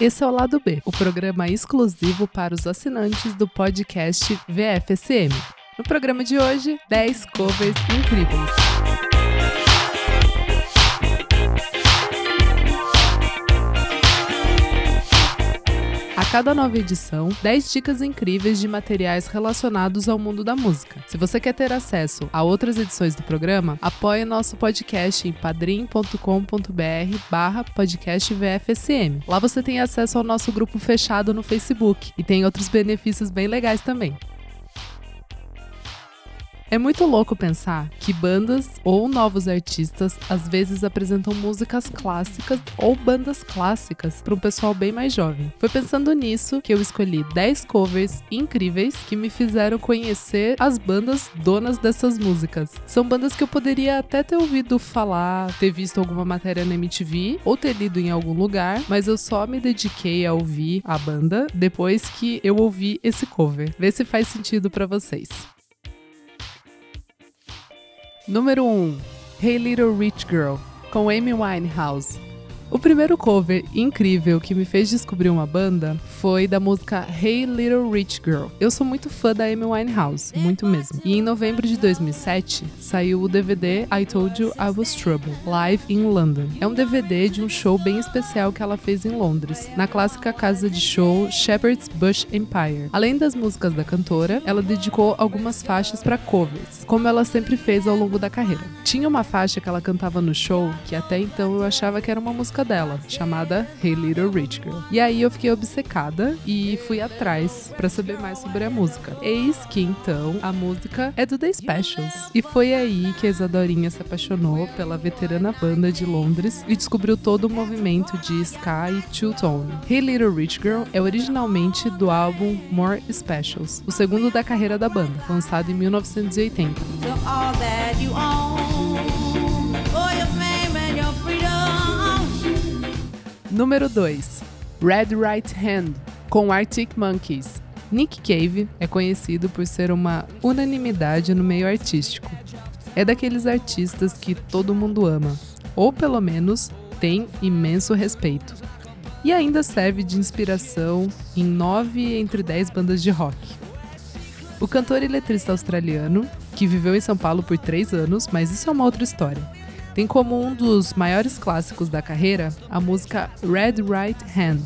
Esse é o Lado B, o programa exclusivo para os assinantes do podcast VFSM. No programa de hoje, 10 covers incríveis. Cada nova edição, 10 dicas incríveis de materiais relacionados ao mundo da música. Se você quer ter acesso a outras edições do programa, apoie nosso podcast em padrim.com.br barra podcast VFSM. Lá você tem acesso ao nosso grupo fechado no Facebook e tem outros benefícios bem legais também. É muito louco pensar que bandas ou novos artistas às vezes apresentam músicas clássicas ou bandas clássicas para um pessoal bem mais jovem. Foi pensando nisso que eu escolhi 10 covers incríveis que me fizeram conhecer as bandas donas dessas músicas. São bandas que eu poderia até ter ouvido falar, ter visto alguma matéria na MTV ou ter lido em algum lugar, mas eu só me dediquei a ouvir a banda depois que eu ouvi esse cover. Vê se faz sentido para vocês. Número 1 Hey Little Rich Girl, com Amy Winehouse. O primeiro cover incrível que me fez descobrir uma banda foi da música Hey Little Rich Girl. Eu sou muito fã da Amy Winehouse, muito mesmo. E em novembro de 2007 saiu o DVD I Told You I Was Trouble, Live in London. É um DVD de um show bem especial que ela fez em Londres, na clássica casa de show Shepherd's Bush Empire. Além das músicas da cantora, ela dedicou algumas faixas para covers, como ela sempre fez ao longo da carreira. Tinha uma faixa que ela cantava no show que até então eu achava que era uma música dela, chamada Hey Little Rich Girl. E aí eu fiquei obcecada e fui atrás para saber mais sobre a música. Eis que então a música é do The Specials. E foi aí que a Isadorinha se apaixonou pela veterana banda de Londres e descobriu todo o movimento de ska e two-tone. Hey Little Rich Girl é originalmente do álbum More Specials, o segundo da carreira da banda, lançado em 1980. Número 2. Red Right Hand, com Arctic Monkeys. Nick Cave é conhecido por ser uma unanimidade no meio artístico. É daqueles artistas que todo mundo ama, ou pelo menos tem imenso respeito. E ainda serve de inspiração em nove entre dez bandas de rock. O cantor e letrista australiano, que viveu em São Paulo por três anos, mas isso é uma outra história tem como um dos maiores clássicos da carreira a música Red Right Hand,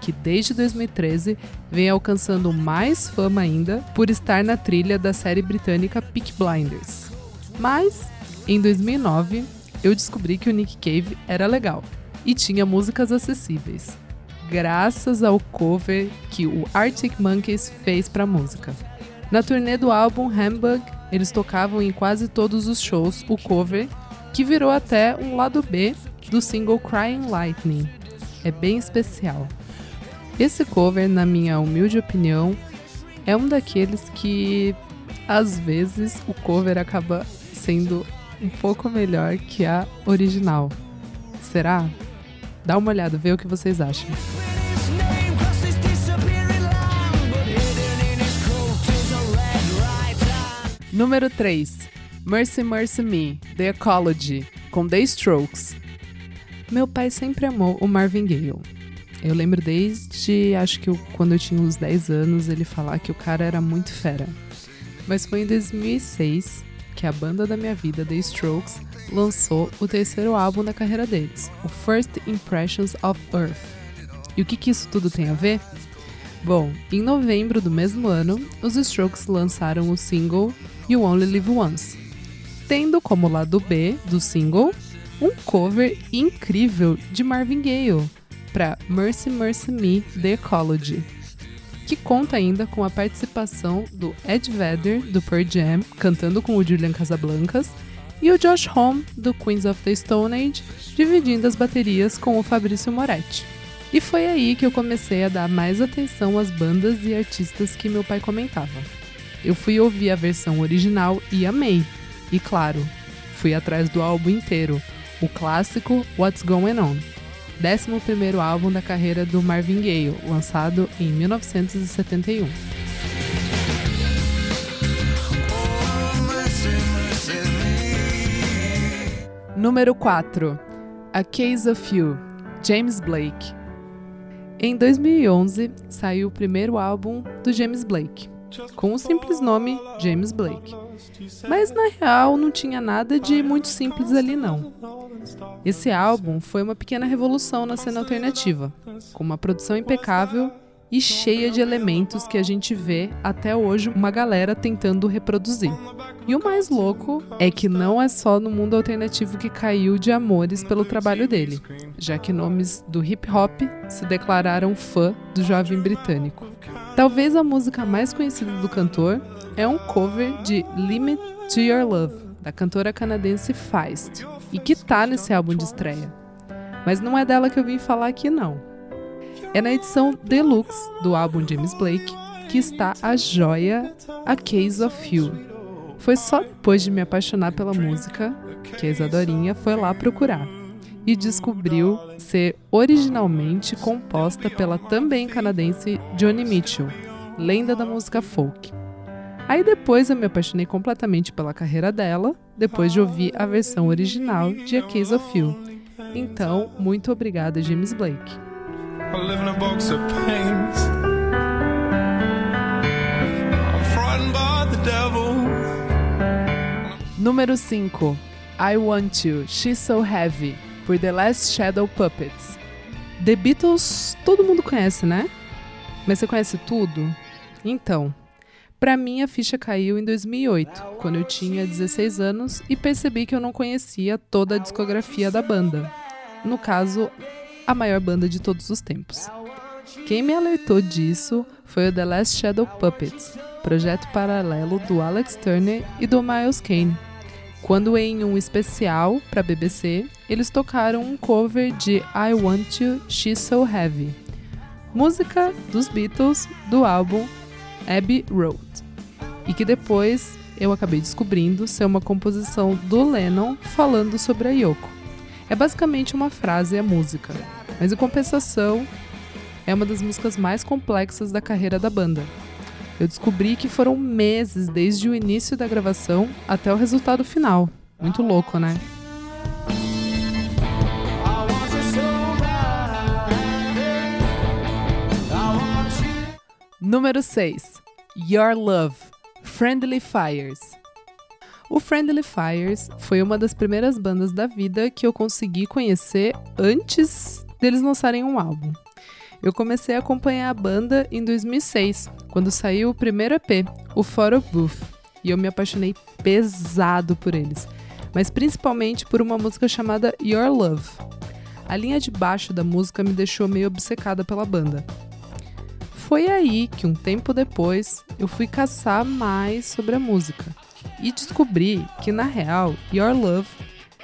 que desde 2013 vem alcançando mais fama ainda por estar na trilha da série britânica Peak Blinders. Mas, em 2009, eu descobri que o Nick Cave era legal e tinha músicas acessíveis, graças ao cover que o Arctic Monkeys fez para a música. Na turnê do álbum Hamburg, eles tocavam em quase todos os shows o cover que virou até um lado B do single Crying Lightning. É bem especial. Esse cover, na minha humilde opinião, é um daqueles que às vezes o cover acaba sendo um pouco melhor que a original. Será? Dá uma olhada, vê o que vocês acham. Número 3. Mercy Mercy Me, The Ecology, com The Strokes. Meu pai sempre amou o Marvin Gaye. Eu lembro desde, acho que eu, quando eu tinha uns 10 anos, ele falar que o cara era muito fera. Mas foi em 2006 que a banda da minha vida, The Strokes, lançou o terceiro álbum da carreira deles, o First Impressions of Earth. E o que, que isso tudo tem a ver? Bom, em novembro do mesmo ano, os Strokes lançaram o single You Only Live Once, tendo como lado B do single um cover incrível de Marvin Gaye para Mercy Mercy Me The Ecology, que conta ainda com a participação do Ed Vedder do Pearl Jam cantando com o Julian Casablancas e o Josh Homme do Queens of the Stone Age dividindo as baterias com o Fabrício Moretti. E foi aí que eu comecei a dar mais atenção às bandas e artistas que meu pai comentava. Eu fui ouvir a versão original e amei, e claro, fui atrás do álbum inteiro, o clássico What's Going On, 11 álbum da carreira do Marvin Gaye, lançado em 1971. Número 4 A Case of You, James Blake. Em 2011, saiu o primeiro álbum do James Blake, com o simples nome James Blake. Mas na real não tinha nada de muito simples ali não. Esse álbum foi uma pequena revolução na cena alternativa, com uma produção impecável e cheia de elementos que a gente vê até hoje uma galera tentando reproduzir. E o mais louco é que não é só no mundo alternativo que caiu de amores pelo trabalho dele, já que nomes do hip hop se declararam fã do jovem britânico. Talvez a música mais conhecida do cantor é um cover de Limit to Your Love, da cantora canadense Feist, e que tá nesse álbum de estreia. Mas não é dela que eu vim falar aqui não. É na edição deluxe do álbum James Blake que está a joia A Case of You. Foi só depois de me apaixonar pela música que a Isadorinha foi lá procurar e descobriu ser originalmente composta pela também canadense Johnny Mitchell, lenda da música folk. Aí depois eu me apaixonei completamente pela carreira dela, depois de ouvir a versão original de A Case of You. Então, muito obrigada, James Blake. I live in a box of paint. I'm frightened by the devil. Número 5. I Want You, She's So Heavy, por The Last Shadow Puppets. The Beatles todo mundo conhece, né? Mas você conhece tudo? Então, para mim a ficha caiu em 2008, quando eu tinha 16 anos e percebi que eu não conhecia toda a discografia da banda. No caso, a maior banda de todos os tempos. Quem me alertou disso foi o The Last Shadow Puppets, projeto paralelo do Alex Turner e do Miles Kane. Quando em um especial para BBC, eles tocaram um cover de I Want You, She's So Heavy, música dos Beatles do álbum Abbey Road, e que depois eu acabei descobrindo ser uma composição do Lennon falando sobre a Yoko. É basicamente uma frase a música, mas em compensação é uma das músicas mais complexas da carreira da banda. Eu descobri que foram meses desde o início da gravação até o resultado final. Muito louco, né? Número 6. Your Love, Friendly Fires. O Friendly Fires foi uma das primeiras bandas da vida que eu consegui conhecer antes deles lançarem um álbum. Eu comecei a acompanhar a banda em 2006, quando saiu o primeiro EP, o Photo Booth, e eu me apaixonei pesado por eles, mas principalmente por uma música chamada Your Love. A linha de baixo da música me deixou meio obcecada pela banda. Foi aí que, um tempo depois, eu fui caçar mais sobre a música e descobri que, na real, Your Love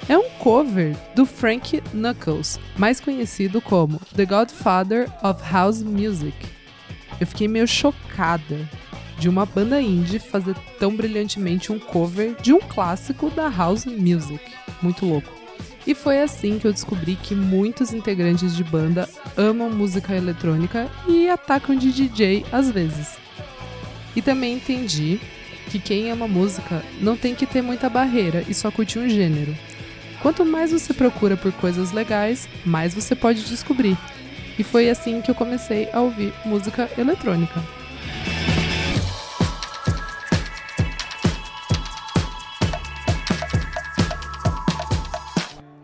é um cover do Frank Knuckles, mais conhecido como The Godfather of House Music. Eu fiquei meio chocada de uma banda indie fazer tão brilhantemente um cover de um clássico da house music. Muito louco. E foi assim que eu descobri que muitos integrantes de banda amam música eletrônica e atacam de DJ às vezes. E também entendi que quem ama música não tem que ter muita barreira e só curtir um gênero. Quanto mais você procura por coisas legais, mais você pode descobrir. E foi assim que eu comecei a ouvir música eletrônica.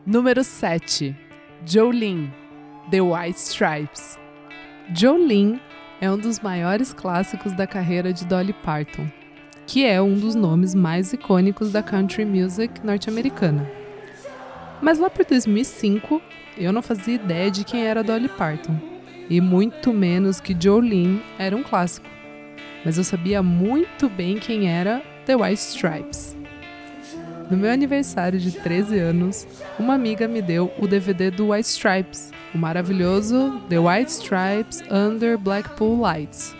Número 7. Jolene, The White Stripes. Jolene é um dos maiores clássicos da carreira de Dolly Parton que é um dos nomes mais icônicos da country music norte-americana. Mas lá por 2005, eu não fazia ideia de quem era Dolly Parton, e muito menos que Jolene era um clássico. Mas eu sabia muito bem quem era The White Stripes. No meu aniversário de 13 anos, uma amiga me deu o DVD do White Stripes, o maravilhoso The White Stripes Under Blackpool Lights,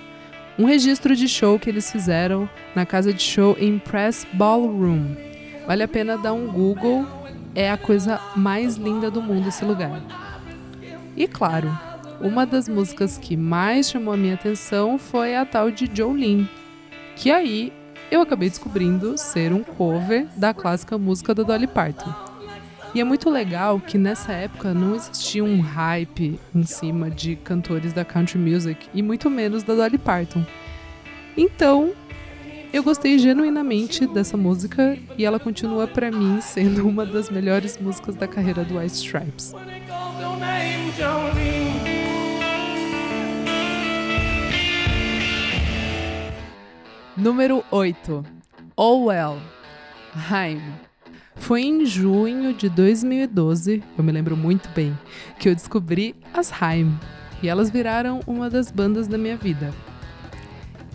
um registro de show que eles fizeram na casa de show Impress Ballroom. Vale a pena dar um Google, é a coisa mais linda do mundo esse lugar. E claro, uma das músicas que mais chamou a minha atenção foi a tal de Jolene, que aí eu acabei descobrindo ser um cover da clássica música da Dolly Parton. E é muito legal que nessa época não existia um hype em cima de cantores da country music e muito menos da Dolly Parton. Então, eu gostei genuinamente dessa música e ela continua para mim sendo uma das melhores músicas da carreira do White Stripes. Número 8. Oh Well. Haim. Foi em junho de 2012, eu me lembro muito bem, que eu descobri as Haim. E elas viraram uma das bandas da minha vida.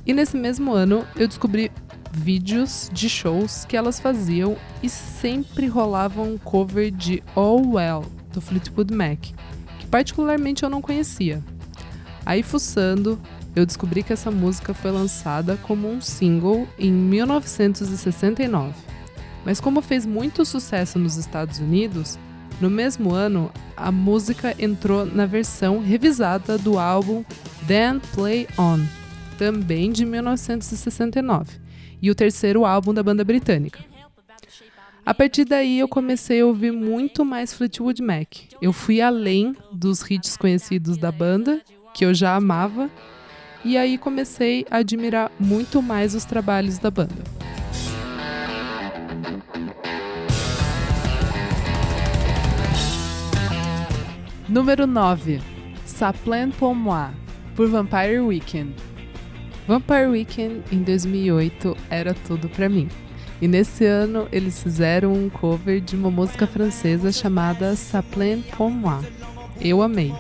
E nesse mesmo ano eu descobri vídeos de shows que elas faziam e sempre rolava um cover de All Well, do Fleetwood Mac, que particularmente eu não conhecia. Aí fuçando, eu descobri que essa música foi lançada como um single em 1969. Mas como fez muito sucesso nos Estados Unidos, no mesmo ano a música entrou na versão revisada do álbum Then Play On, também de 1969, e o terceiro álbum da banda britânica. A partir daí eu comecei a ouvir muito mais Fleetwood Mac. Eu fui além dos hits conhecidos da banda, que eu já amava, e aí comecei a admirar muito mais os trabalhos da banda. Número 9. Ça plaint pour moi, por Vampire Weekend. Vampire Weekend em 2008 era tudo para mim. E nesse ano eles fizeram um cover de uma música francesa chamada Ça plaint pour moi. Eu amei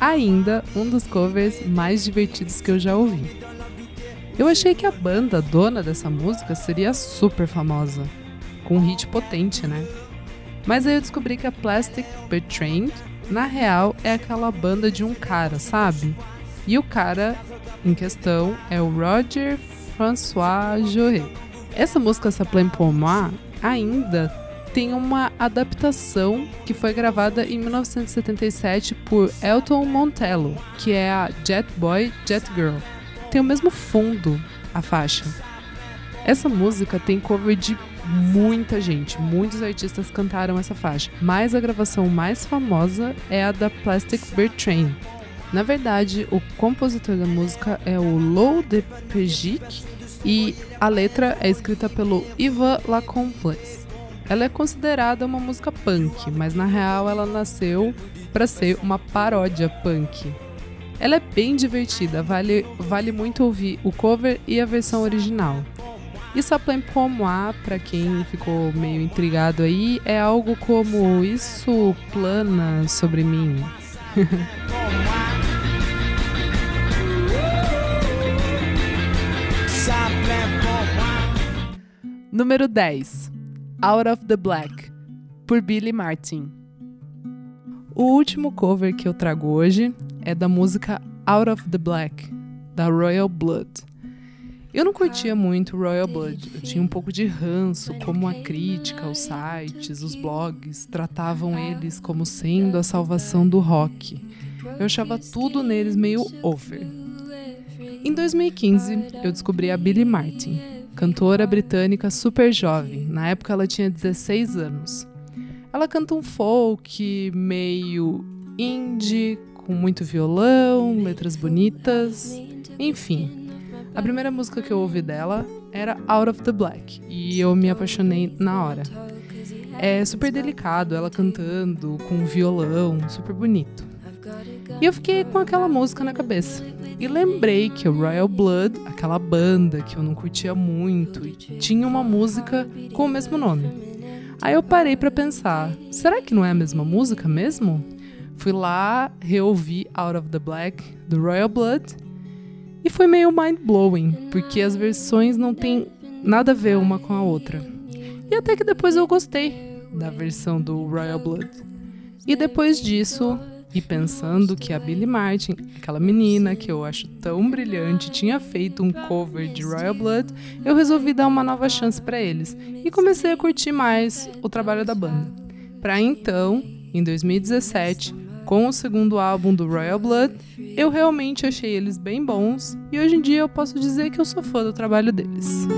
ainda um dos covers mais divertidos que eu já ouvi. Eu achei que a banda dona dessa música seria super famosa, com um hit potente, né? Mas aí eu descobri que a Plastic Bertrand, na real, é aquela banda de um cara, sabe? E o cara em questão é o Roger François Joret. Essa música Plaît Pour Moi ainda tem uma adaptação que foi gravada em 1977 por Elton Montello, que é a Jet Boy Jet Girl. Tem o mesmo fundo a faixa. Essa música tem cover de muita gente, muitos artistas cantaram essa faixa, mas a gravação mais famosa é a da Plastic Bear Train. Na verdade, o compositor da música é o Lou de Pejic e a letra é escrita pelo Ivan Lacomplice. Ela é considerada uma música punk, mas na real ela nasceu para ser uma paródia punk. Ela é bem divertida, vale, vale muito ouvir o cover e a versão original. E Saplen Pomois, para quem ficou meio intrigado aí, é algo como Isso plana sobre mim. Número 10 Out of the Black, por Billy Martin. O último cover que eu trago hoje é da música Out of the Black, da Royal Blood. Eu não curtia muito Royal Blood, eu tinha um pouco de ranço como a crítica, os sites, os blogs tratavam eles como sendo a salvação do rock. Eu achava tudo neles meio over. Em 2015, eu descobri a Billy Martin, cantora britânica super jovem. Na época ela tinha 16 anos. Ela canta um folk meio indie, com muito violão, letras bonitas, enfim. A primeira música que eu ouvi dela era Out of the Black e eu me apaixonei na hora. É super delicado ela cantando com violão, super bonito. E eu fiquei com aquela música na cabeça. E lembrei que o Royal Blood, aquela banda que eu não curtia muito, tinha uma música com o mesmo nome. Aí eu parei para pensar, será que não é a mesma música mesmo? Fui lá, reouvi Out of the Black do Royal Blood e foi meio mind blowing, porque as versões não têm nada a ver uma com a outra. E até que depois eu gostei da versão do Royal Blood. E depois disso, e pensando que a Billie Martin, aquela menina que eu acho tão brilhante, tinha feito um cover de Royal Blood, eu resolvi dar uma nova chance para eles e comecei a curtir mais o trabalho da banda. Para então, em 2017, com o segundo álbum do Royal Blood, eu realmente achei eles bem bons e hoje em dia eu posso dizer que eu sou fã do trabalho deles.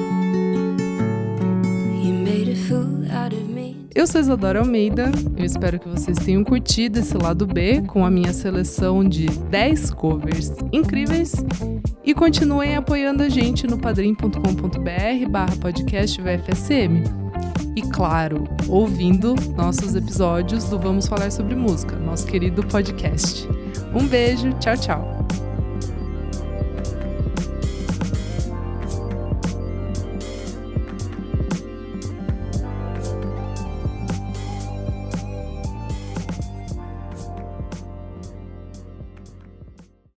Eu sou Isadora Almeida, eu espero que vocês tenham curtido esse lado B com a minha seleção de 10 covers incríveis e continuem apoiando a gente no padrim.com.br barra podcast VFSM. E claro, ouvindo nossos episódios do Vamos Falar Sobre Música, nosso querido podcast. Um beijo, tchau, tchau.